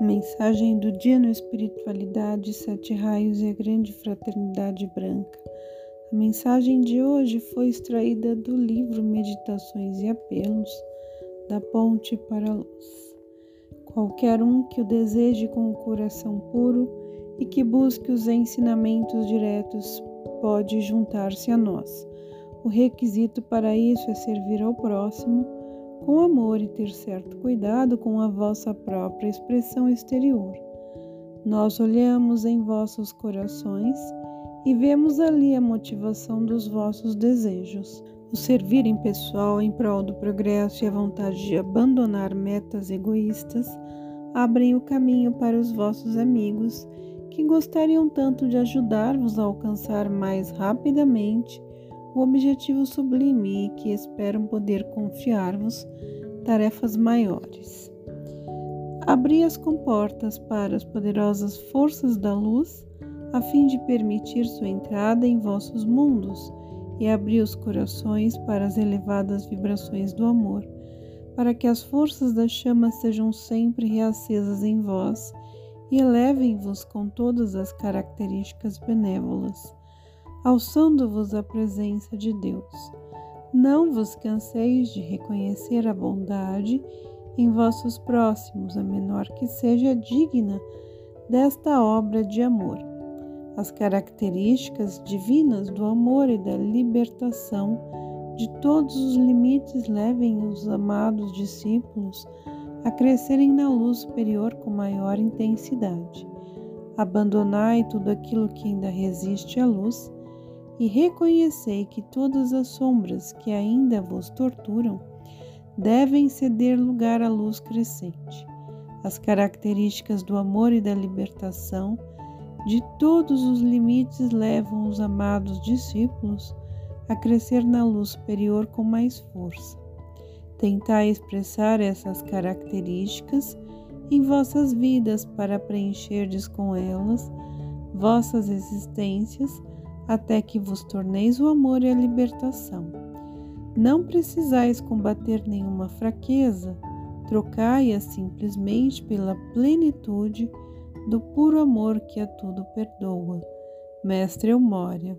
mensagem do dia no Espiritualidade, Sete Raios e a Grande Fraternidade Branca. A mensagem de hoje foi extraída do livro Meditações e Apelos, da Ponte para a Luz. Qualquer um que o deseje com o coração puro e que busque os ensinamentos diretos pode juntar-se a nós. O requisito para isso é servir ao próximo com amor e ter certo cuidado com a vossa própria expressão exterior. Nós olhamos em vossos corações e vemos ali a motivação dos vossos desejos. O servir em pessoal em prol do progresso e a vontade de abandonar metas egoístas abrem o caminho para os vossos amigos que gostariam tanto de ajudar-vos a alcançar mais rapidamente o objetivo sublime e que esperam poder confiar-vos tarefas maiores. Abri as comportas para as poderosas forças da luz, a fim de permitir sua entrada em vossos mundos, e abri os corações para as elevadas vibrações do amor, para que as forças da chama sejam sempre reacesas em vós e elevem-vos com todas as características benévolas alçando-vos a presença de Deus. Não vos canseis de reconhecer a bondade em vossos próximos, a menor que seja digna desta obra de amor. As características divinas do amor e da libertação de todos os limites levem os amados discípulos a crescerem na luz superior com maior intensidade. Abandonai tudo aquilo que ainda resiste à luz e reconhecei que todas as sombras que ainda vos torturam devem ceder lugar à luz crescente. As características do amor e da libertação de todos os limites levam os amados discípulos a crescer na luz superior com mais força. Tentai expressar essas características em vossas vidas para preencherdes com elas vossas existências até que vos torneis o amor e a libertação. Não precisais combater nenhuma fraqueza, trocai-a simplesmente pela plenitude do puro amor que a tudo perdoa. Mestre Eumória.